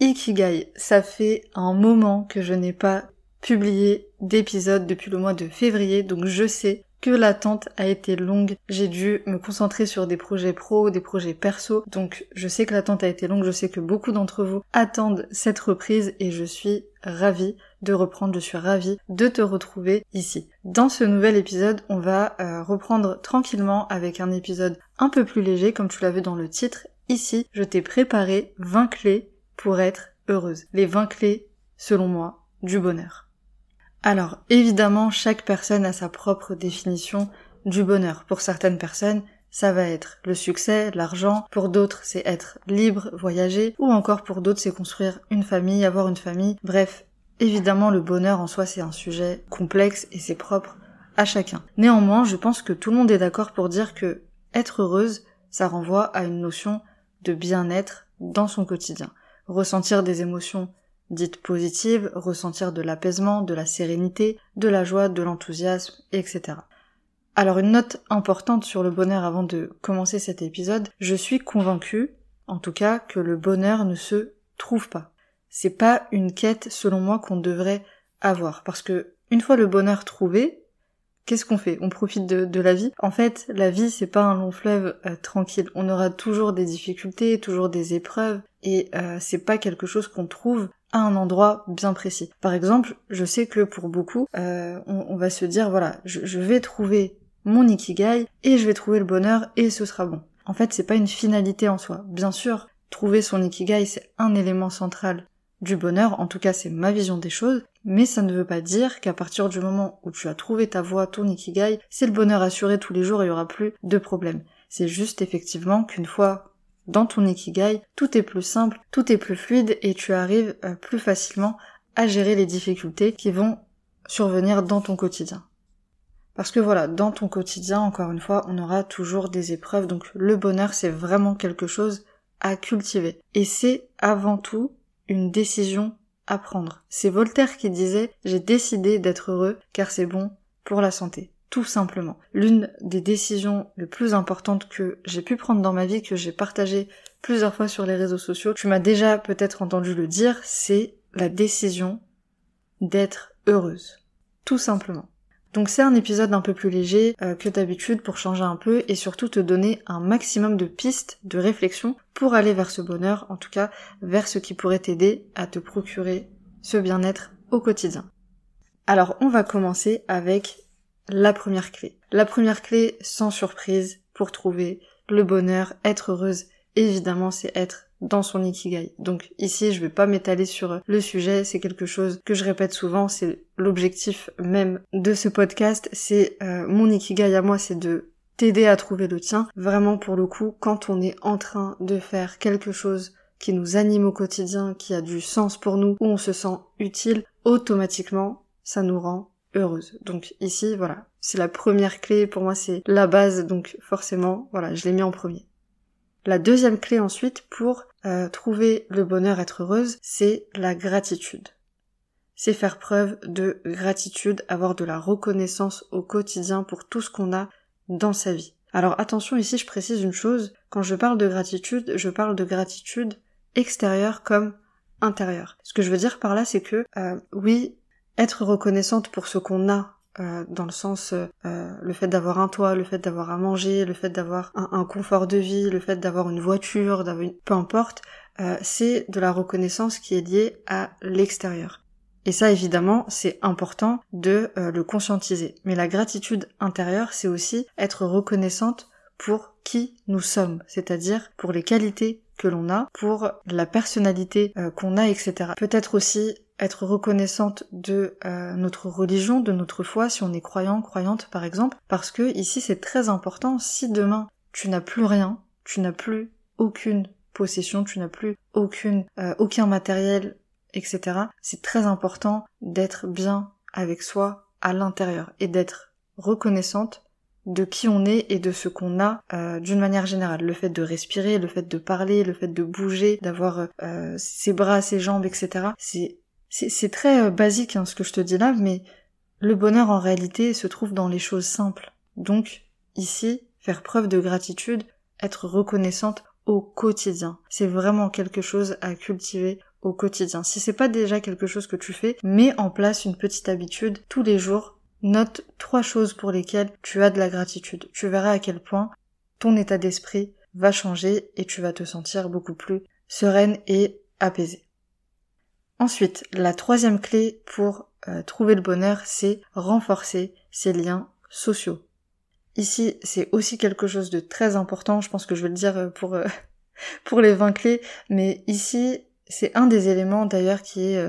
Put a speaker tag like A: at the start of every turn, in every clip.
A: Ikigai, ça fait un moment que je n'ai pas publié d'épisode depuis le mois de février, donc je sais que l'attente a été longue. J'ai dû me concentrer sur des projets pro, des projets perso, donc je sais que l'attente a été longue, je sais que beaucoup d'entre vous attendent cette reprise et je suis ravie de reprendre, je suis ravie de te retrouver ici. Dans ce nouvel épisode, on va euh, reprendre tranquillement avec un épisode un peu plus léger, comme tu l'as vu dans le titre. Ici, je t'ai préparé 20 clés pour être heureuse. Les 20 clés, selon moi, du bonheur. Alors, évidemment, chaque personne a sa propre définition du bonheur. Pour certaines personnes, ça va être le succès, l'argent, pour d'autres c'est être libre, voyager, ou encore pour d'autres c'est construire une famille, avoir une famille. Bref, évidemment le bonheur en soi c'est un sujet complexe et c'est propre à chacun. Néanmoins, je pense que tout le monde est d'accord pour dire que être heureuse, ça renvoie à une notion de bien-être dans son quotidien ressentir des émotions dites positives, ressentir de l'apaisement, de la sérénité, de la joie, de l'enthousiasme, etc. Alors une note importante sur le bonheur avant de commencer cet épisode, je suis convaincue, en tout cas, que le bonheur ne se trouve pas. C'est pas une quête, selon moi, qu'on devrait avoir. Parce que, une fois le bonheur trouvé, qu'est-ce qu'on fait? On profite de, la vie? En fait, la vie, c'est pas un long fleuve euh, tranquille. On aura toujours des difficultés, toujours des épreuves, et euh, c'est pas quelque chose qu'on trouve à un endroit bien précis. Par exemple, je sais que pour beaucoup, euh, on, va se dire voilà, je, vais trouver mon ikigai et je vais trouver le bonheur et ce sera bon. En fait, c'est pas une finalité en soi. Bien sûr, trouver son ikigai, c'est un élément central du bonheur, en tout cas c'est ma vision des choses, mais ça ne veut pas dire qu'à partir du moment où tu as trouvé ta voie, ton ikigai, c'est le bonheur assuré tous les jours et il y aura plus de problèmes. C'est juste effectivement qu'une fois dans ton ikigai, tout est plus simple, tout est plus fluide et tu arrives euh, plus facilement à gérer les difficultés qui vont survenir dans ton quotidien. Parce que voilà, dans ton quotidien, encore une fois, on aura toujours des épreuves, donc le bonheur c'est vraiment quelque chose à cultiver. Et c'est avant tout une décision C'est Voltaire qui disait j'ai décidé d'être heureux car c'est bon pour la santé tout simplement. L'une des décisions les plus importantes que j'ai pu prendre dans ma vie, que j'ai partagé plusieurs fois sur les réseaux sociaux, tu m'as déjà peut-être entendu le dire, c'est la décision d'être heureuse. Tout simplement. Donc c'est un épisode un peu plus léger euh, que d'habitude pour changer un peu et surtout te donner un maximum de pistes de réflexion pour aller vers ce bonheur, en tout cas vers ce qui pourrait t'aider à te procurer ce bien-être au quotidien. Alors on va commencer avec la première clé. La première clé, sans surprise, pour trouver le bonheur, être heureuse, évidemment, c'est être dans son ikigai. Donc ici, je vais pas m'étaler sur le sujet, c'est quelque chose que je répète souvent, c'est l'objectif même de ce podcast, c'est euh, mon ikigai à moi, c'est de t'aider à trouver le tien. Vraiment pour le coup, quand on est en train de faire quelque chose qui nous anime au quotidien, qui a du sens pour nous, où on se sent utile, automatiquement, ça nous rend heureuse. Donc ici, voilà, c'est la première clé, pour moi c'est la base, donc forcément, voilà, je l'ai mis en premier. La deuxième clé ensuite pour euh, trouver le bonheur, être heureuse, c'est la gratitude. C'est faire preuve de gratitude, avoir de la reconnaissance au quotidien pour tout ce qu'on a dans sa vie. Alors attention ici, je précise une chose, quand je parle de gratitude, je parle de gratitude extérieure comme intérieure. Ce que je veux dire par là, c'est que euh, oui, être reconnaissante pour ce qu'on a euh, dans le sens euh, le fait d'avoir un toit, le fait d'avoir à manger, le fait d'avoir un, confort de vie, le fait d'avoir une voiture, d'avoir une... peu importe, euh, c'est de la reconnaissance qui est liée à l'extérieur. Et ça évidemment c'est important de le conscientiser. Mais la gratitude intérieure c'est aussi être reconnaissante pour qui nous sommes, c'est-à-dire pour les qualités que l'on a, pour la personnalité qu'on a, etc. Peut-être aussi être reconnaissante de euh, notre religion, de notre foi, si on est croyant, croyante par exemple, parce que ici c'est très important, si demain tu n'as plus rien, tu n'as plus aucune possession, tu n'as plus euh, aucun matériel, etc. C'est très important d'être bien avec soi à l'intérieur et d'être reconnaissante de qui on est et de ce qu'on a euh, d'une manière générale. Le fait de respirer, le fait de parler, le fait de bouger, d'avoir ses bras, ses jambes, etc. C'est c'est très basique hein, ce que je te dis là, mais le bonheur en réalité se trouve dans les choses simples. Donc ici, faire preuve de gratitude, être reconnaissante au quotidien. C'est vraiment quelque chose à cultiver au quotidien. Si c'est pas déjà quelque chose que tu fais, mets en place une petite habitude tous les jours. Note trois choses pour lesquelles tu as de la gratitude. Tu verras à quel point ton état d'esprit va changer et tu vas te sentir beaucoup plus sereine et apaisée. Ensuite, la troisième clé pour euh, trouver le bonheur, c'est renforcer ses liens sociaux. Ici, c'est aussi quelque chose de très important, je pense que je vais le dire euh, pour, euh, pour les 20 clés, mais ici, c'est un des éléments d'ailleurs qui est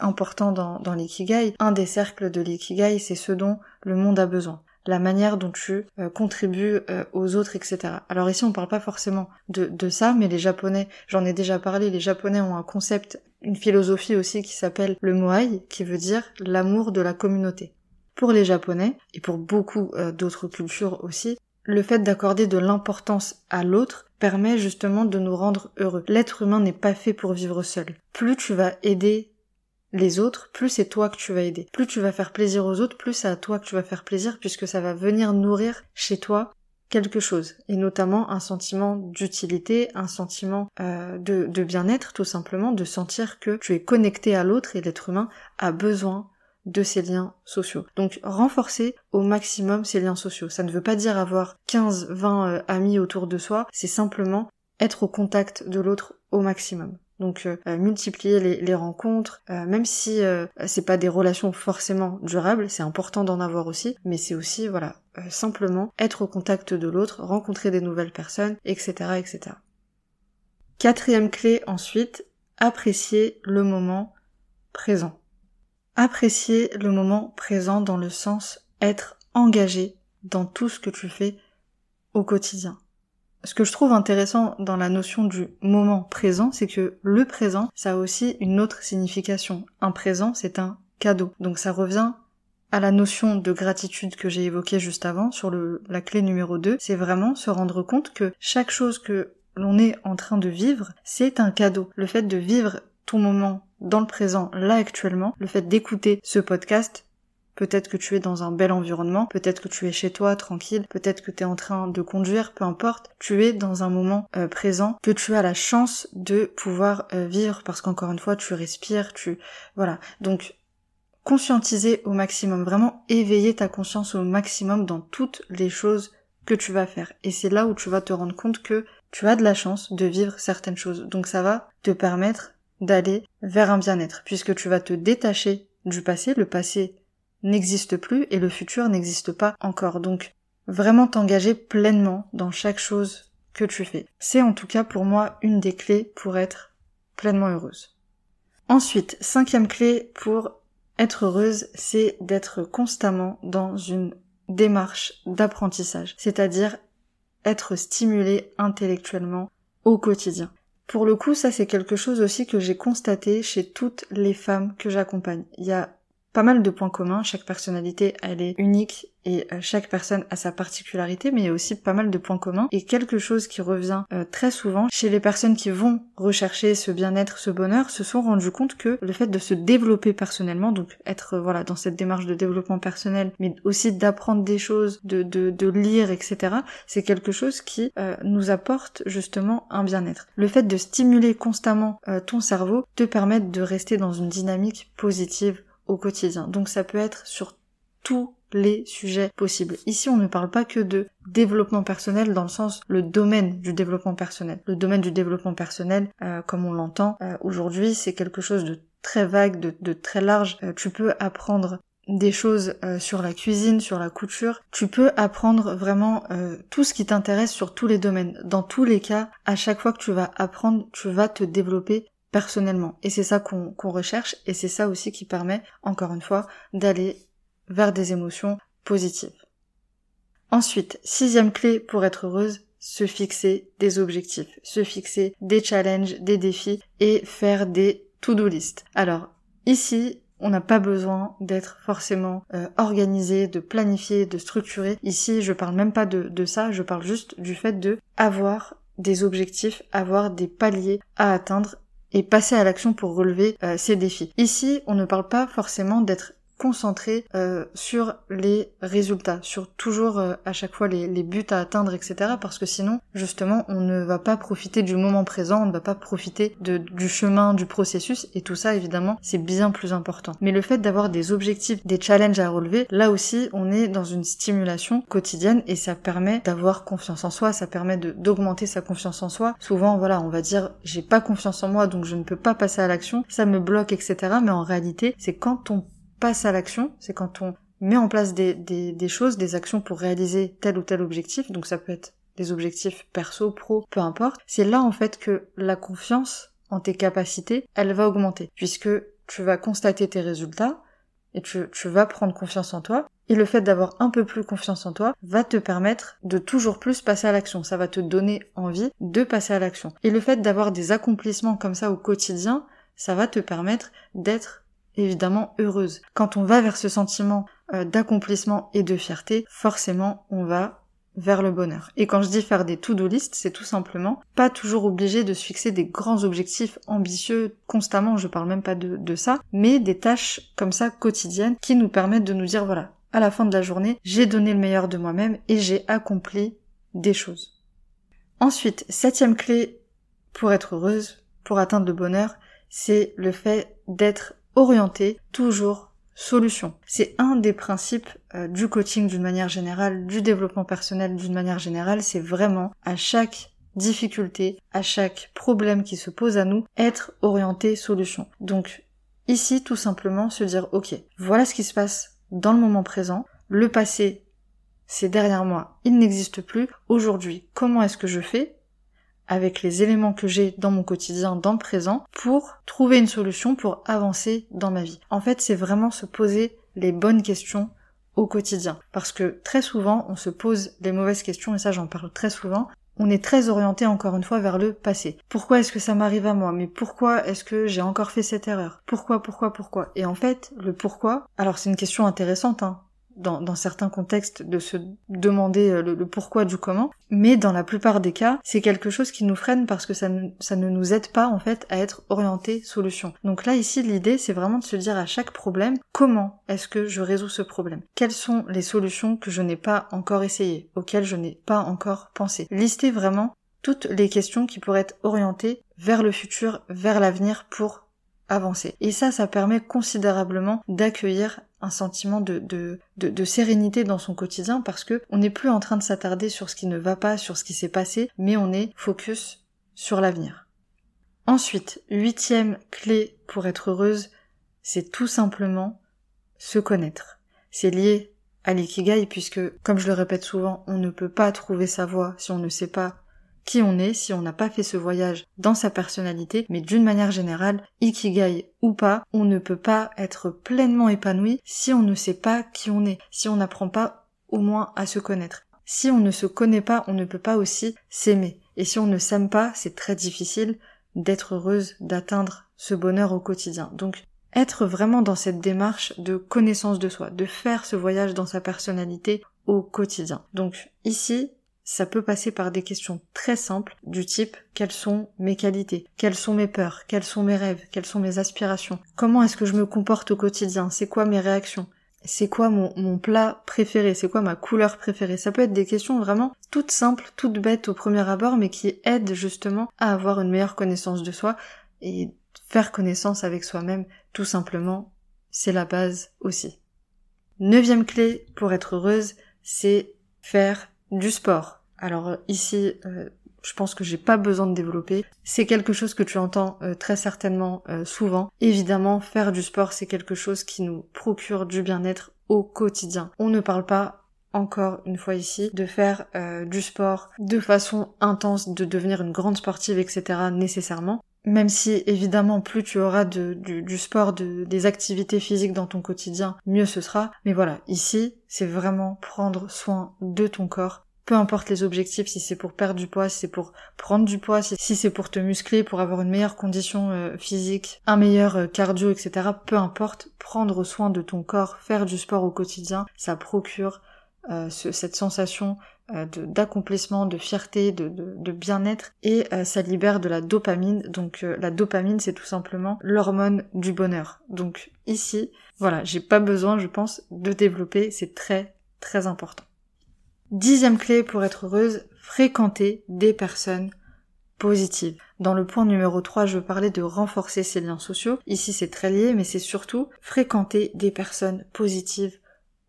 A: important dans, dans l'ikigai. Un des cercles de l'ikigai, c'est ce dont le monde a besoin la manière dont tu contribues aux autres, etc. Alors ici, on parle pas forcément de ça, mais les Japonais, j'en ai déjà parlé, les Japonais ont un concept une philosophie aussi qui s'appelle le moai, qui veut dire l'amour de la communauté. Pour les Japonais, et pour beaucoup euh, d'autres cultures aussi, le fait d'accorder de l'importance à l'autre permet justement de nous rendre heureux. L'être humain n'est pas fait pour vivre seul. Plus tu vas aider les autres, plus c'est toi que tu vas aider. Plus tu vas faire plaisir aux autres, plus c'est à toi que tu vas faire plaisir puisque ça va venir nourrir chez toi quelque chose, et notamment un sentiment d'utilité, un sentiment euh, de, de bien-être tout simplement, de sentir que tu es connecté à l'autre et l'être humain a besoin de ces liens sociaux. Donc renforcer au maximum ces liens sociaux. Ça ne veut pas dire avoir 15, 20 euh, amis autour de soi, c'est simplement être au contact de l'autre au maximum. Donc euh, euh, multiplier les, rencontres, euh, même si c'est pas des relations forcément durables, c'est important d'en avoir aussi, mais c'est aussi voilà simplement être au contact de l'autre, rencontrer des nouvelles personnes, etc., etc. Quatrième clé ensuite, apprécier le moment présent. Apprécier le moment présent dans le sens être engagé dans tout ce que tu fais au quotidien ce que je trouve intéressant dans la notion du moment présent, c'est que le présent, ça a aussi une autre signification. Un présent, c'est un cadeau. Donc ça revient à la notion de gratitude que j'ai évoquée juste avant sur la clé numéro 2, c'est vraiment se rendre compte que chaque chose que l'on est en train de vivre, c'est un cadeau. Le fait de vivre ton moment dans le présent, là actuellement, le fait d'écouter ce podcast, Peut-être que tu es dans un bel environnement, peut-être que tu es chez toi tranquille, peut-être que tu es en train de conduire, peu importe. Tu es dans un moment euh, présent que tu as la chance de pouvoir euh, vivre? Parce qu'encore une fois tu respires, tu voilà. Donc conscientiser au maximum, vraiment éveiller ta conscience au maximum dans toutes les choses que tu vas faire. Et c'est là où tu vas te rendre compte que tu as de la chance de vivre certaines choses. Donc ça va te permettre d'aller vers un bien-être puisque tu vas te détacher du passé. Le passé n'existe plus et le futur n'existe pas encore. Donc vraiment t'engager pleinement dans chaque chose que tu fais. C'est en tout cas pour moi une des clés pour être pleinement heureuse. Ensuite, cinquième clé pour être heureuse, c'est d'être constamment dans une démarche d'apprentissage, c'est-à-dire être stimulé intellectuellement au quotidien. Pour le coup, ça c'est quelque chose aussi que j'ai constaté chez toutes les femmes que j'accompagne. Il y a pas mal de points communs. Chaque personnalité, elle est unique et euh, chaque personne a sa particularité, mais il y a aussi pas mal de points communs. Et quelque chose qui revient euh, très souvent chez les personnes qui vont rechercher ce bien-être, ce bonheur, se sont rendus compte que le fait de se développer personnellement, donc être euh, voilà dans cette démarche de développement personnel, mais aussi d'apprendre des choses, de, de lire, etc., c'est quelque chose qui nous apporte justement un bien-être. Le fait de stimuler constamment ton cerveau te permet de rester dans une dynamique positive quotidien. Donc ça peut être sur tous les sujets possibles. Ici, on ne parle pas que de développement personnel dans le sens le domaine du développement personnel. Le domaine du développement personnel, euh, comme on l'entend euh, aujourd'hui, c'est quelque chose de très vague, de, très large. Euh, tu peux apprendre des choses sur la cuisine, sur la couture. Tu peux apprendre vraiment tout ce qui t'intéresse sur tous les domaines. Dans tous les cas, à chaque fois que tu vas apprendre, tu vas te développer personnellement. Et c'est ça qu'on recherche et c'est ça aussi qui permet, encore une fois, d'aller vers des émotions positives. Ensuite, sixième clé pour être heureuse, se fixer des objectifs, se fixer des challenges, des défis et faire des to-do list. Alors ici, on n'a pas besoin d'être forcément euh, organisé, de planifier, de structurer. Ici, je parle même pas de, ça, je parle juste du fait de avoir des objectifs, avoir des paliers à atteindre et passer à l'action pour relever euh, ces défis. Ici, on ne parle pas forcément d'être concentré euh, sur les résultats, sur toujours euh, à chaque fois les, buts à atteindre, etc. Parce que sinon, justement, on ne va pas profiter du moment présent, on ne va pas profiter de, du chemin, du processus, et tout ça, évidemment, c'est bien plus important. Mais le fait d'avoir des objectifs, des challenges à relever, là aussi, on est dans une stimulation quotidienne et ça permet d'avoir confiance en soi, ça permet d'augmenter sa confiance en soi. Souvent, voilà, on va dire, j'ai pas confiance en moi, donc je ne peux pas passer à l'action, ça me bloque, etc. Mais en réalité, c'est quand on passe à l'action, c'est quand on met en place des, des, choses, des actions pour réaliser tel ou tel objectif, donc ça peut être des objectifs perso, pro, peu importe, c'est là en fait que la confiance en tes capacités, elle va augmenter, puisque tu vas constater tes résultats, et tu, tu vas prendre confiance en toi, et le fait d'avoir un peu plus confiance en toi va te permettre de toujours plus passer à l'action. Ça va te donner envie de passer à l'action. Et le fait d'avoir des accomplissements comme ça au quotidien, ça va te permettre d'être évidemment heureuse. Quand on va vers ce sentiment euh, d'accomplissement et de fierté, forcément on va vers le bonheur. Et quand je dis faire des to-do list, c'est tout simplement pas toujours obligé de se fixer des grands objectifs ambitieux constamment, je parle même pas de, de ça, mais des tâches comme ça quotidiennes qui nous permettent de nous dire voilà, à la fin de la journée, j'ai donné le meilleur de moi-même et j'ai accompli des choses. Ensuite, septième clé pour être heureuse, pour atteindre le bonheur, c'est le fait d'être orienté toujours solution. C'est un des principes euh, du coaching d'une manière générale, du développement personnel d'une manière générale, c'est vraiment à chaque difficulté, à chaque problème qui se pose à nous, être orienté solution. Donc ici tout simplement se dire ok, voilà ce qui se passe dans le moment présent, le passé c'est derrière moi, il n'existe plus, aujourd'hui comment est-ce que je fais avec les éléments que j'ai dans mon quotidien, dans le présent, pour trouver une solution, pour avancer dans ma vie. En fait, c'est vraiment se poser les bonnes questions au quotidien. Parce que très souvent, on se pose les mauvaises questions, et ça j'en parle très souvent, on est très orienté encore une fois vers le passé. Pourquoi est-ce que ça m'arrive à moi? Mais pourquoi est-ce que j'ai encore fait cette erreur? Pourquoi, pourquoi, pourquoi? Et en fait, le pourquoi, alors c'est une question intéressante, hein, dans, certains contextes de se demander euh, le, pourquoi du comment, mais dans la plupart des cas, c'est quelque chose qui nous freine parce que ça ne, ça ne nous aide pas en fait à être orienté solution. Donc là ici l'idée c'est vraiment de se dire à chaque problème comment est-ce que je résous ce problème? Quelles sont les solutions que je n'ai pas encore essayées, auxquelles je n'ai pas encore pensé? Listez vraiment toutes les questions qui pourraient être orientées vers le futur, vers l'avenir pour avancer. Et ça, ça permet considérablement d'accueillir un sentiment de, sérénité dans son quotidien parce que on n'est plus en train de s'attarder sur ce qui ne va pas, sur ce qui s'est passé, mais on est focus sur l'avenir. Ensuite, huitième clé pour être heureuse, c'est tout simplement se connaître. C'est lié à l'ikigai puisque, comme je le répète souvent, on ne peut pas trouver sa voie si on ne sait pas qui on est si on n'a pas fait ce voyage dans sa personnalité, mais d'une manière générale, ikigai ou pas, on ne peut pas être pleinement épanoui si on ne sait pas qui on est, si on n'apprend pas au moins à se connaître. Si on ne se connaît pas, on ne peut pas aussi s'aimer. Et si on ne s'aime pas, c'est très difficile d'être heureuse, d'atteindre ce bonheur au quotidien. Donc, être vraiment dans cette démarche de connaissance de soi, de faire ce voyage dans sa personnalité au quotidien. Donc, ici, ça peut passer par des questions très simples du type quelles sont mes qualités, quelles sont mes peurs, quels sont mes rêves, quelles sont mes aspirations, comment est-ce que je me comporte au quotidien, c'est quoi mes réactions, c'est quoi mon, mon plat préféré, c'est quoi ma couleur préférée? Ça peut être des questions vraiment toutes simples, toutes bêtes au premier abord, mais qui aident justement à avoir une meilleure connaissance de soi et faire connaissance avec soi-même, tout simplement, c'est la base aussi. Neuvième clé pour être heureuse, c'est faire du sport. Alors euh, ici, euh, je pense que j'ai pas besoin de développer. C'est quelque chose que tu entends euh, très certainement souvent. Évidemment, faire du sport, c'est quelque chose qui nous procure du bien-être au quotidien. On ne parle pas encore une fois ici, de faire du sport de façon intense, de devenir une grande sportive, etc. nécessairement. Même si évidemment plus tu auras du, sport, de, des activités physiques dans ton quotidien, mieux ce sera. Mais voilà, ici, c'est vraiment prendre soin de ton corps peu importe les objectifs, si c'est pour perdre du poids, si c'est pour prendre du poids, si, c'est pour te muscler, pour avoir une meilleure condition euh, physique, un meilleur euh, cardio, etc. Peu importe, prendre soin de ton corps, faire du sport au quotidien, ça procure euh, cette sensation d'accomplissement, de, fierté, de, de bien-être et ça libère de la dopamine. Donc la dopamine c'est tout simplement l'hormone du bonheur. Donc ici, voilà, j'ai pas besoin, je pense, de développer, c'est très très important. Dixième clé pour être heureuse, fréquenter des personnes positives. Dans le point numéro 3, je parlais de renforcer ses liens sociaux. Ici, c'est très lié, mais c'est surtout fréquenter des personnes positives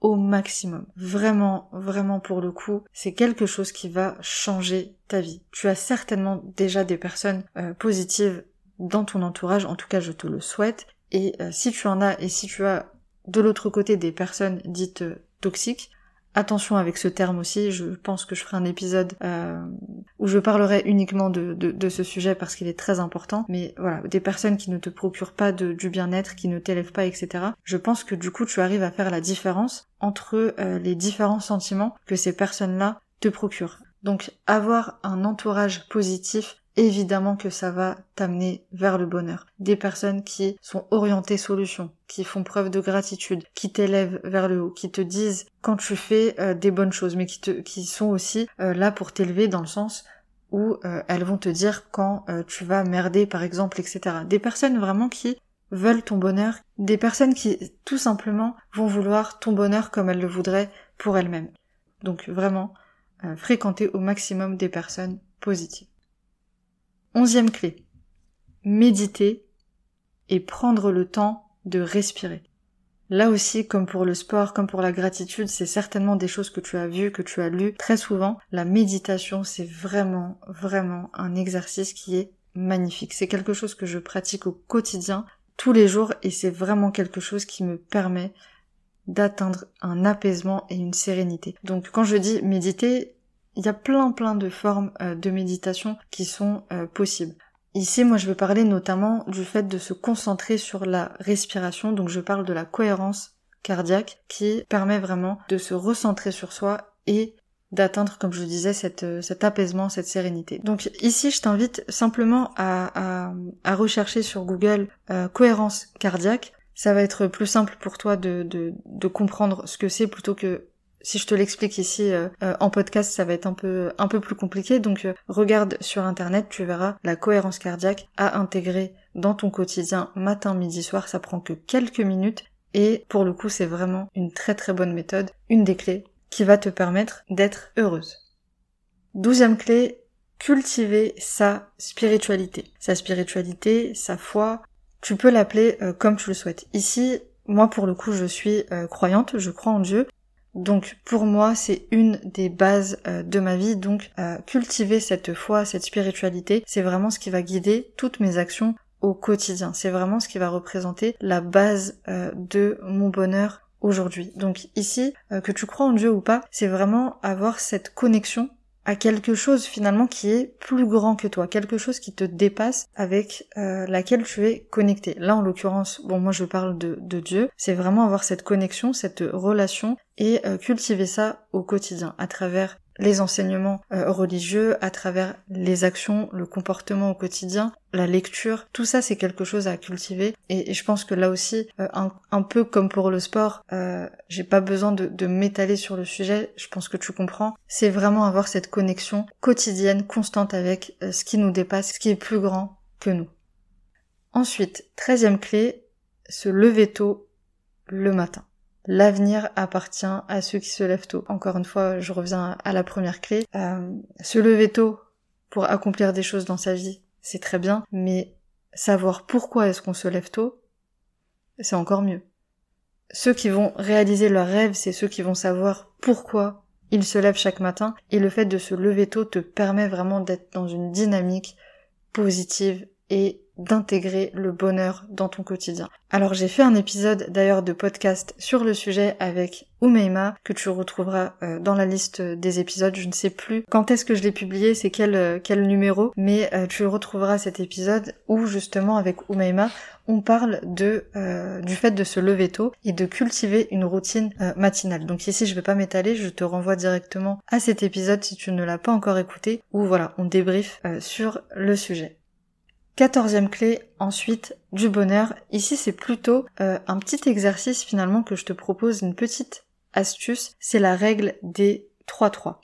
A: au maximum. Vraiment, vraiment pour le coup, c'est quelque chose qui va changer ta vie. Tu as certainement déjà des personnes euh, positives dans ton entourage, en tout cas je te le souhaite. Et euh, si tu en as et si tu as de l'autre côté des personnes dites euh, toxiques, Attention avec ce terme aussi, je pense que je ferai un épisode euh, où je parlerai uniquement de, ce sujet parce qu'il est très important. Mais voilà, des personnes qui ne te procurent pas du bien-être, qui ne t'élèvent pas, etc. Je pense que du coup tu arrives à faire la différence entre euh, les différents sentiments que ces personnes-là te procurent. Donc avoir un entourage positif évidemment que ça va t'amener vers le bonheur. Des personnes qui sont orientées solutions, qui font preuve de gratitude, qui t'élèvent vers le haut, qui te disent quand tu fais euh, des bonnes choses, mais qui, te, qui sont aussi euh, là pour t'élever dans le sens où euh, elles vont te dire quand tu vas merder par exemple, etc. Des personnes vraiment qui veulent ton bonheur, des personnes qui tout simplement vont vouloir ton bonheur comme elles le voudraient pour elles-mêmes. Donc vraiment, fréquenter au maximum des personnes positives. Onzième clé. Méditer et prendre le temps de respirer. Là aussi, comme pour le sport, comme pour la gratitude, c'est certainement des choses que tu as vues, que tu as lues très souvent. La méditation, c'est vraiment, vraiment un exercice qui est magnifique. C'est quelque chose que je pratique au quotidien, tous les jours, et c'est vraiment quelque chose qui me permet d'atteindre un apaisement et une sérénité. Donc quand je dis méditer, il y a plein plein de formes euh, de méditation qui sont euh, possibles. Ici, moi, je veux parler notamment du fait de se concentrer sur la respiration. Donc, je parle de la cohérence cardiaque qui permet vraiment de se recentrer sur soi et d'atteindre, comme je disais, cette, euh, cet apaisement, cette sérénité. Donc ici, je t'invite simplement à, à, rechercher sur Google cohérence cardiaque. Ça va être plus simple pour toi de, de comprendre ce que c'est plutôt que si je te l'explique ici euh, euh, en podcast, ça va être un peu un peu plus compliqué. Donc euh, regarde sur internet, tu verras la cohérence cardiaque à intégrer dans ton quotidien matin, midi, soir. Ça prend que quelques minutes et pour le coup, c'est vraiment une très très bonne méthode, une des clés qui va te permettre d'être heureuse. Douzième clé, cultiver sa spiritualité. Sa spiritualité, sa foi, tu peux l'appeler comme tu le souhaites. Ici, moi pour le coup, je suis croyante, je crois en Dieu, donc pour moi, c'est une des bases euh, de ma vie. Donc euh, cultiver cette foi, cette spiritualité, c'est vraiment ce qui va guider toutes mes actions au quotidien. C'est vraiment ce qui va représenter la base euh, de mon bonheur aujourd'hui. Donc ici, que tu crois en Dieu ou pas, c'est vraiment avoir cette connexion à quelque chose finalement qui est plus grand que toi, quelque chose qui te dépasse avec euh, laquelle tu es connecté. Là en l'occurrence, bon moi je parle de, Dieu, c'est vraiment avoir cette connexion, cette relation et euh, cultiver ça au quotidien à travers les enseignements euh, religieux, à travers les actions, le comportement au quotidien, la lecture, tout ça c'est quelque chose à cultiver et, je pense que là aussi, euh, un, peu comme pour le sport, euh, j'ai pas besoin de, de m'étaler sur le sujet, je pense que tu comprends, c'est vraiment avoir cette connexion quotidienne, constante avec ce qui nous dépasse, ce qui est plus grand que nous. Ensuite, treizième clé, se lever tôt le matin. L'avenir appartient à ceux qui se lèvent tôt. Encore une fois, je reviens à la première clé. Euh, se lever tôt pour accomplir des choses dans sa vie, c'est très bien, mais savoir pourquoi est-ce qu'on se lève tôt, c'est encore mieux. Ceux qui vont réaliser leurs rêves, c'est ceux qui vont savoir pourquoi ils se lèvent chaque matin, et le fait de se lever tôt te permet vraiment d'être dans une dynamique positive et d'intégrer le bonheur dans ton quotidien. Alors j'ai fait un épisode d'ailleurs de podcast sur le sujet avec Umeima que tu retrouveras euh, dans la liste des épisodes. Je ne sais plus quand est-ce que je l'ai publié, c'est quel, euh, numéro, mais euh, tu retrouveras cet épisode où justement avec Umeima on parle de du fait de se lever tôt et de cultiver une routine matinale. Donc ici je vais pas m'étaler, je te renvoie directement à cet épisode si tu ne l'as pas encore écouté où voilà on débrief sur le sujet. Quatorzième clé, ensuite, du bonheur. Ici, c'est plutôt un petit exercice finalement que je te propose, une petite astuce, c'est la règle des 3-3.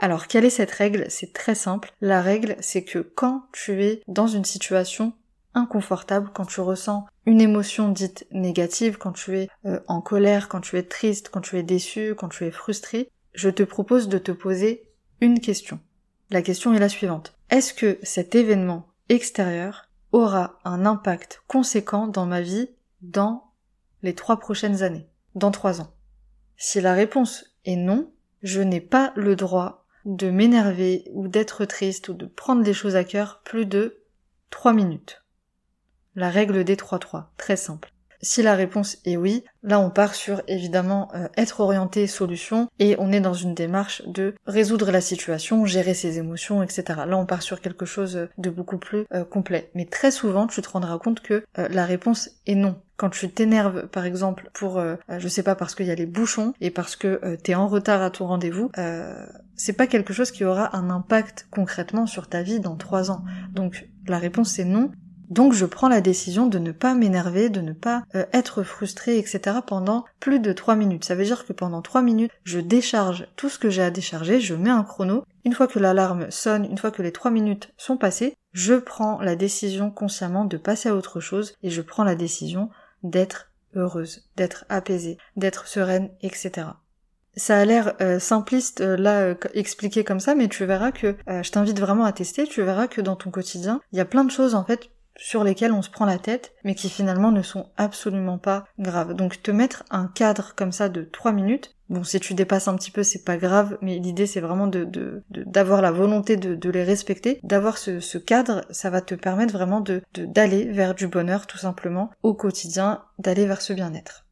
A: Alors, quelle est cette règle? C'est très simple. La règle, c'est que quand tu es dans une situation inconfortable, quand tu ressens une émotion dite négative, quand tu es euh, en colère, quand tu es triste, quand tu es déçu, quand tu es frustré, je te propose de te poser une question. La question est la suivante. Est-ce que cet événement extérieur aura un impact conséquent dans ma vie dans les trois prochaines années, dans trois ans si la réponse est non, je n'ai pas le droit de m'énerver ou d'être triste ou de prendre les choses à cœur plus de 3 minutes. La règle des 3-3, très simple. Si la réponse est oui, là on part sur évidemment euh, être orienté solution et on est dans une démarche de résoudre la situation, gérer ses émotions, etc. Là on part sur quelque chose de beaucoup plus euh, complet. Mais très souvent tu te rendras compte que euh, la réponse est non. Quand tu t'énerves par exemple pour, je sais pas, parce qu'il y a les bouchons et parce que t'es en retard à ton rendez-vous, c'est pas quelque chose qui aura un impact concrètement sur ta vie dans trois ans. Donc la réponse c'est non, donc je prends la décision de ne pas m'énerver, de ne pas euh, être frustré, etc. pendant plus de 3 minutes. Ça veut dire que pendant 3 minutes, je décharge tout ce que j'ai à décharger, je mets un chrono. Une fois que l'alarme sonne, une fois que les 3 minutes sont passées, je prends la décision consciemment de passer à autre chose et je prends la décision d'être heureuse, d'être apaisée, d'être sereine, etc. Ça a l'air euh, simpliste euh, là expliqué comme ça, mais tu verras que je t'invite vraiment à tester. Tu verras que dans ton quotidien, il y a plein de choses en fait sur lesquels on se prend la tête, mais qui finalement ne sont absolument pas graves. Donc te mettre un cadre comme ça de 3 minutes, bon si tu dépasses un petit peu c'est pas grave, mais l'idée c'est vraiment de, d'avoir la volonté de, les respecter, d'avoir ce, cadre, ça va te permettre vraiment de, d'aller vers du bonheur tout simplement au quotidien, d'aller vers ce bien-être.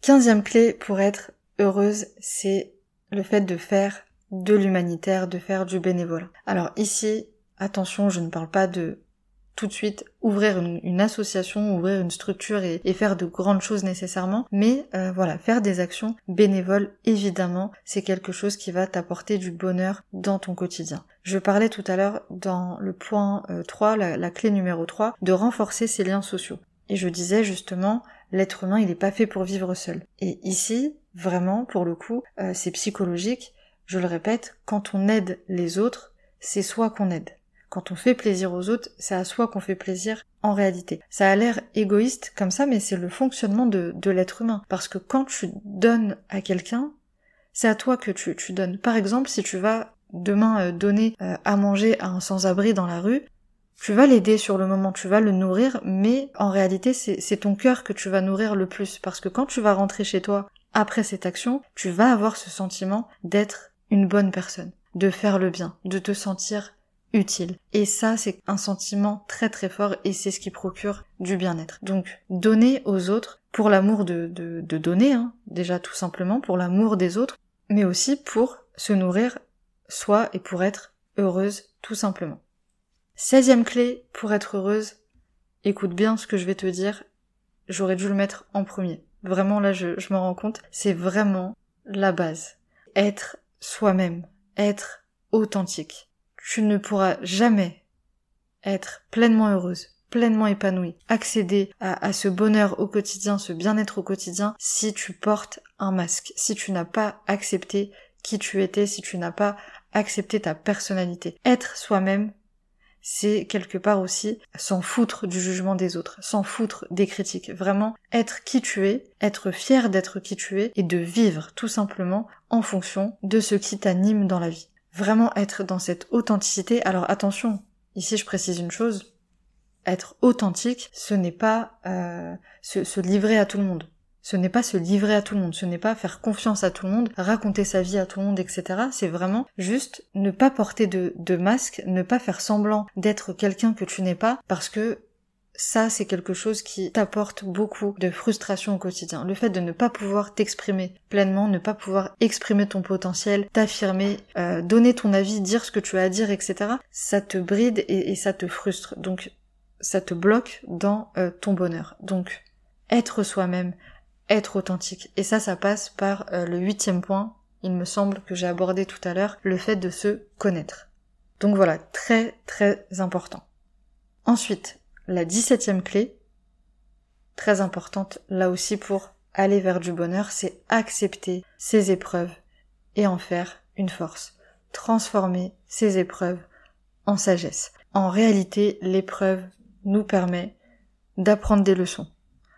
A: Quinzième clé pour être heureuse, c'est le fait de faire de l'humanitaire, de faire du bénévolat. Alors ici, attention, je ne parle pas de tout de suite ouvrir une, association, ouvrir une structure et, faire de grandes choses nécessairement, mais euh, voilà, faire des actions bénévoles, évidemment, c'est quelque chose qui va t'apporter du bonheur dans ton quotidien. Je parlais tout à l'heure dans le point 3, euh, la, clé numéro 3, de renforcer ses liens sociaux. Et je disais justement, l'être humain, il n'est pas fait pour vivre seul. Et ici, vraiment, pour le coup, euh, c'est psychologique. Je le répète, quand on aide les autres, c'est soi qu'on aide. Quand on fait plaisir aux autres, c'est à soi qu'on fait plaisir en réalité. Ça a l'air égoïste comme ça, mais c'est le fonctionnement de, l'être humain. Parce que quand tu donnes à quelqu'un, c'est à toi que tu, tu donnes. Par exemple, si tu vas demain euh, donner euh, à manger à un sans-abri dans la rue, tu vas l'aider sur le moment, tu vas le nourrir, mais en réalité c'est ton cœur que tu vas nourrir le plus, parce que quand tu vas rentrer chez toi après cette action, tu vas avoir ce sentiment d'être une bonne personne, de faire le bien, de te sentir utile. Et ça, c'est un sentiment très très fort et c'est ce qui procure du bien-être. Donc, donner aux autres pour l'amour de, de, donner, hein, déjà tout simplement, pour l'amour des autres, mais aussi pour se nourrir soi et pour être heureuse tout simplement. 16 clé pour être heureuse, écoute bien ce que je vais te dire, j'aurais dû le mettre en premier. Vraiment là je, je m'en rends compte, c'est vraiment la base. Être soi-même, être authentique tu ne pourras jamais être pleinement heureuse, pleinement épanouie, accéder à, ce bonheur au quotidien, ce bien-être au quotidien, si tu portes un masque, si tu n'as pas accepté qui tu étais, si tu n'as pas accepté ta personnalité. Être soi-même, c'est quelque part aussi s'en foutre du jugement des autres, s'en foutre des critiques. Vraiment, être qui tu es, être fier d'être qui tu es et de vivre tout simplement en fonction de ce qui t'anime dans la vie vraiment être dans cette authenticité. Alors attention, ici je précise une chose, être authentique, ce n'est pas euh, se, livrer à tout le monde. Ce n'est pas se livrer à tout le monde, ce n'est pas faire confiance à tout le monde, raconter sa vie à tout le monde, etc. C'est vraiment juste ne pas porter de, de masque, ne pas faire semblant d'être quelqu'un que tu n'es pas, parce que ça, c'est quelque chose qui t'apporte beaucoup de frustration au quotidien. Le fait de ne pas pouvoir t'exprimer pleinement, ne pas pouvoir exprimer ton potentiel, t'affirmer, euh, donner ton avis, dire ce que tu as à dire, etc. Ça te bride et, ça te frustre. Donc, ça te bloque dans euh, ton bonheur. Donc, être soi-même, être authentique. Et ça, ça passe par euh, le huitième point, il me semble que j'ai abordé tout à l'heure, le fait de se connaître. Donc voilà, très très important. Ensuite, la dix-septième clé, très importante là aussi pour aller vers du bonheur, c'est accepter ses épreuves et en faire une force. Transformer ces épreuves en sagesse. En réalité, l'épreuve nous permet d'apprendre des leçons.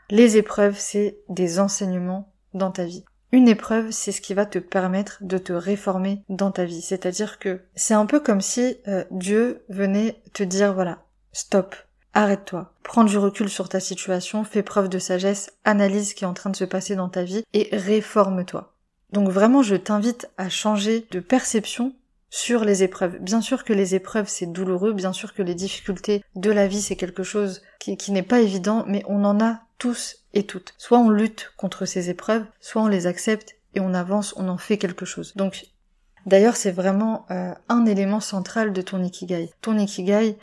A: Les épreuves, c'est des enseignements dans ta vie. Une épreuve, c'est ce qui va te permettre de te réformer dans ta vie. C'est-à-dire que c'est un peu comme si euh, Dieu venait te dire, voilà, stop, Arrête-toi, prends du recul sur ta situation, fais preuve de sagesse, analyse ce qui est en train de se passer dans ta vie et réforme-toi. Donc vraiment, je t'invite à changer de perception sur les épreuves. Bien sûr que les épreuves c'est douloureux, bien sûr que les difficultés de la vie c'est quelque chose qui, n'est pas évident, mais on en a tous et toutes. Soit on lutte contre ces épreuves, soit on les accepte et on avance, on en fait quelque chose. Donc D'ailleurs, c'est vraiment euh, un élément central de ton ikigai. Ton ikigai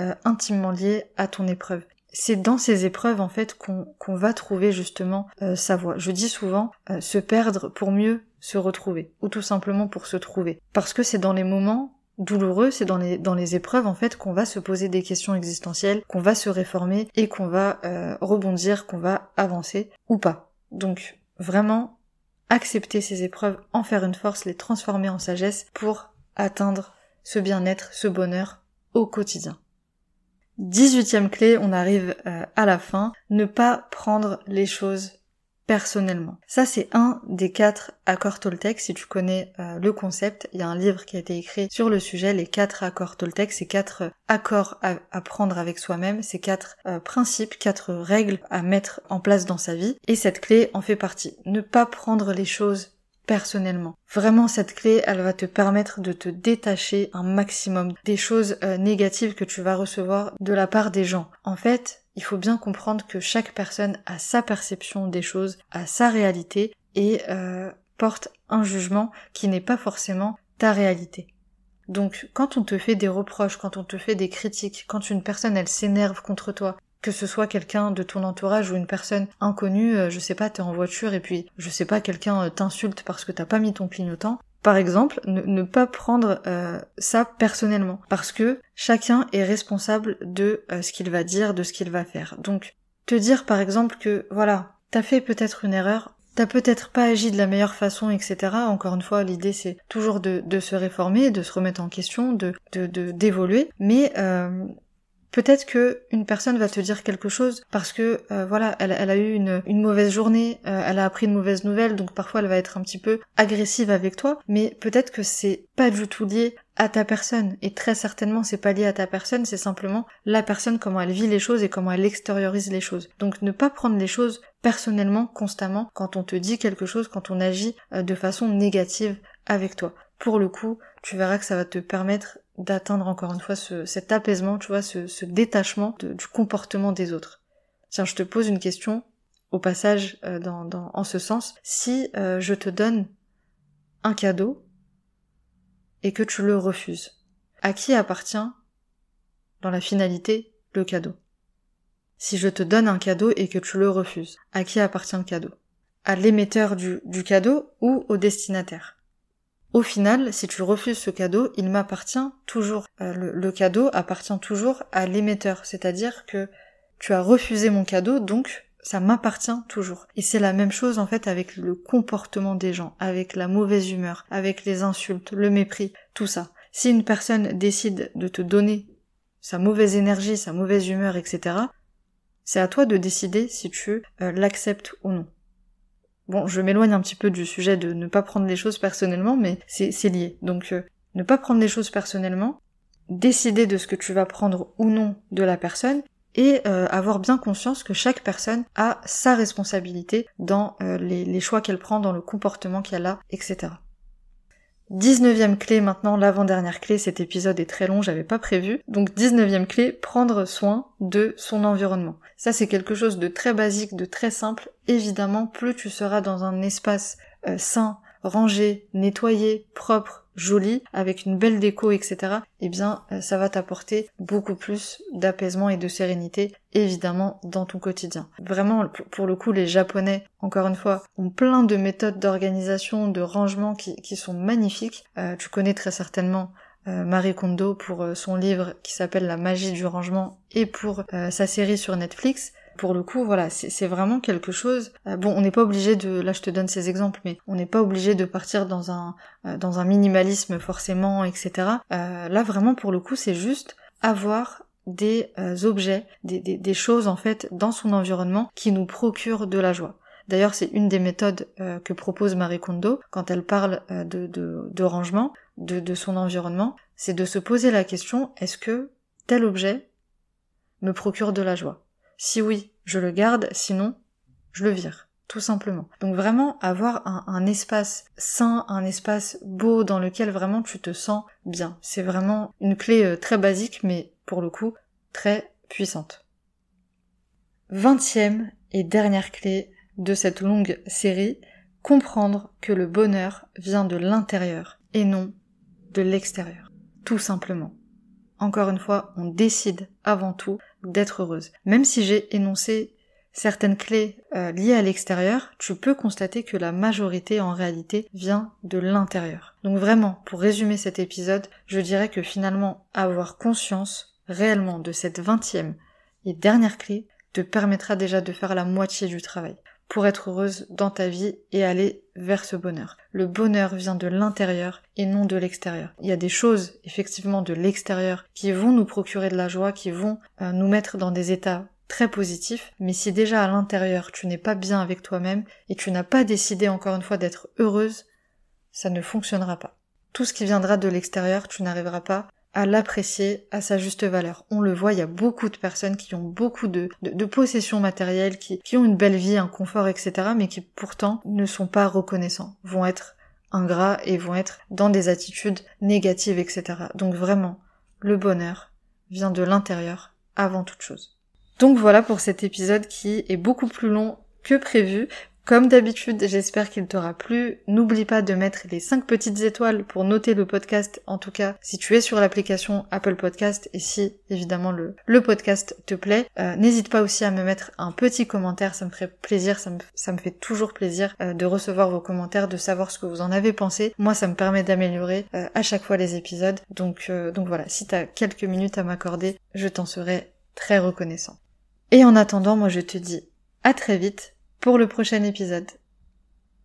A: euh, intimement lié à ton épreuve. C'est dans ces épreuves en fait qu'on va trouver justement euh, sa voie. Je dis souvent se perdre pour mieux se retrouver, ou tout simplement pour se trouver. Parce que c'est dans les moments douloureux, c'est dans les, dans les épreuves en fait qu'on va se poser des questions existentielles, qu'on va se réformer et qu'on va rebondir, qu'on va avancer ou pas. Donc vraiment accepter ces épreuves, en faire une force, les transformer en sagesse pour atteindre ce bien-être, ce bonheur au quotidien. 18 clé, on arrive euh, à la fin, ne pas prendre les choses personnellement. Ça, c'est un des quatre accords Toltec. Si tu connais euh, le concept, il y a un livre qui a été écrit sur le sujet, les quatre accords Toltec, ces quatre accords à, prendre avec soi-même, ces quatre euh, principes, quatre règles à mettre en place dans sa vie. Et cette clé en fait partie. Ne pas prendre les choses personnellement. Vraiment, cette clé, elle va te permettre de te détacher un maximum des choses euh, négatives que tu vas recevoir de la part des gens. En fait, il faut bien comprendre que chaque personne a sa perception des choses, a sa réalité et euh, porte un jugement qui n'est pas forcément ta réalité. Donc quand on te fait des reproches, quand on te fait des critiques, quand une personne elle s'énerve contre toi, que ce soit quelqu'un de ton entourage ou une personne inconnue, euh, je sais pas, t'es en voiture et puis je sais pas, quelqu'un euh, t'insulte parce que t'as pas mis ton clignotant, par exemple, ne, pas prendre euh, ça personnellement, parce que chacun est responsable de euh, ce qu'il va dire, de ce qu'il va faire. Donc, te dire par exemple que, voilà, t'as fait peut-être une erreur, t'as peut-être pas agi de la meilleure façon, etc. Encore une fois, l'idée c'est toujours de, de, se réformer, de se remettre en question, de d'évoluer, mais euh, Peut-être que une personne va te dire quelque chose parce que euh, voilà, elle, a eu une, mauvaise journée, euh, elle a appris une mauvaise nouvelle, donc parfois elle va être un petit peu agressive avec toi, mais peut-être que c'est pas du tout lié à ta personne et très certainement c'est pas lié à ta personne, c'est simplement la personne comment elle vit les choses et comment elle extériorise les choses. Donc ne pas prendre les choses personnellement constamment quand on te dit quelque chose, quand on agit euh, de façon négative avec toi. Pour le coup, tu verras que ça va te permettre d'atteindre encore une fois cet apaisement, tu vois, ce, détachement du comportement des autres. Tiens, je te pose une question au passage euh, dans, en ce sens. Si euh, je te donne un cadeau et que tu le refuses, à qui appartient dans la finalité le cadeau? Si je te donne un cadeau et que tu le refuses, à qui appartient le cadeau? À l'émetteur du cadeau ou au destinataire? Au final, si tu refuses ce cadeau, il m'appartient toujours. Euh, le, cadeau appartient toujours à l'émetteur, c'est-à-dire que tu as refusé mon cadeau, donc ça m'appartient toujours. Et c'est la même chose en fait avec le comportement des gens, avec la mauvaise humeur, avec les insultes, le mépris, tout ça. Si une personne décide de te donner sa mauvaise énergie, sa mauvaise humeur, etc., c'est à toi de décider si tu euh, l'acceptes ou non. Bon, je m'éloigne un petit peu du sujet de ne pas prendre les choses personnellement, mais c'est lié. Donc, euh, ne pas prendre les choses personnellement, décider de ce que tu vas prendre ou non de la personne, et euh, avoir bien conscience que chaque personne a sa responsabilité dans euh, les, les, choix qu'elle prend, dans le comportement qu'elle a, etc. 19e clé maintenant, l'avant-dernière clé, cet épisode est très long, j'avais pas prévu. Donc 19e clé, prendre soin de son environnement. Ça c'est quelque chose de très basique, de très simple. Évidemment, plus tu seras dans un espace euh, sain, rangé, nettoyé, propre, joli, avec une belle déco, etc., eh bien, euh, ça va t'apporter beaucoup plus d'apaisement et de sérénité, évidemment, dans ton quotidien. Vraiment, pour le coup, les Japonais, encore une fois, ont plein de méthodes d'organisation, de rangement qui, sont magnifiques. Euh, tu connais très certainement euh, Marie Kondo pour son livre qui s'appelle La magie du rangement et pour sa série sur Netflix pour le coup, voilà, c'est vraiment quelque chose. Euh, bon, on n'est pas obligé de, là je te donne ces exemples, mais on n'est pas obligé de partir dans un euh, minimalisme forcément, etc. Euh, là vraiment pour le coup, c'est juste avoir des objets, des, choses en fait dans son environnement qui nous procurent de la joie. D'ailleurs, c'est une des méthodes que propose Marie Kondo quand elle parle de, de, rangement de son environnement, c'est de se poser la question est-ce que tel objet me procure de la joie? Si oui, je le garde, sinon, je le vire, tout simplement. Donc vraiment avoir un, espace sain, un espace beau dans lequel vraiment tu te sens bien. C'est vraiment une clé euh, très basique, mais pour le coup, très puissante. Vingtième et dernière clé de cette longue série, comprendre que le bonheur vient de l'intérieur et non de l'extérieur. Tout simplement. Encore une fois, on décide avant tout d'être heureuse. Même si j'ai énoncé certaines clés euh, liées à l'extérieur, tu peux constater que la majorité en réalité vient de l'intérieur. Donc vraiment, pour résumer cet épisode, je dirais que finalement avoir conscience réellement de cette vingtième et dernière clé te permettra déjà de faire la moitié du travail pour être heureuse dans ta vie et aller vers ce bonheur. Le bonheur vient de l'intérieur et non de l'extérieur. Il y a des choses effectivement de l'extérieur qui vont nous procurer de la joie, qui vont euh, nous mettre dans des états très positifs, mais si déjà à l'intérieur tu n'es pas bien avec toi-même et tu n'as pas décidé encore une fois d'être heureuse, ça ne fonctionnera pas. Tout ce qui viendra de l'extérieur, tu n'arriveras pas à l'apprécier à sa juste valeur. On le voit, il y a beaucoup de personnes qui ont beaucoup de, possessions matérielles, qui, qui ont une belle vie, un confort, etc., mais qui pourtant ne sont pas reconnaissants, vont être ingrats et vont être dans des attitudes négatives, etc. Donc vraiment, le bonheur vient de l'intérieur avant toute chose. Donc voilà pour cet épisode qui est beaucoup plus long que prévu. Comme d'habitude, j'espère qu'il t'aura plu. N'oublie pas de mettre les 5 petites étoiles pour noter le podcast, en tout cas si tu es sur l'application Apple Podcast et si évidemment le, podcast te plaît. Euh, n'hésite pas aussi à me mettre un petit commentaire, ça me ferait plaisir, ça me, fait toujours plaisir euh, de recevoir vos commentaires, de savoir ce que vous en avez pensé. Moi ça me permet d'améliorer euh, à chaque fois les épisodes. Donc, donc voilà, si t'as quelques minutes à m'accorder, je t'en serai très reconnaissant. Et en attendant, moi je te dis à très vite pour le prochain épisode.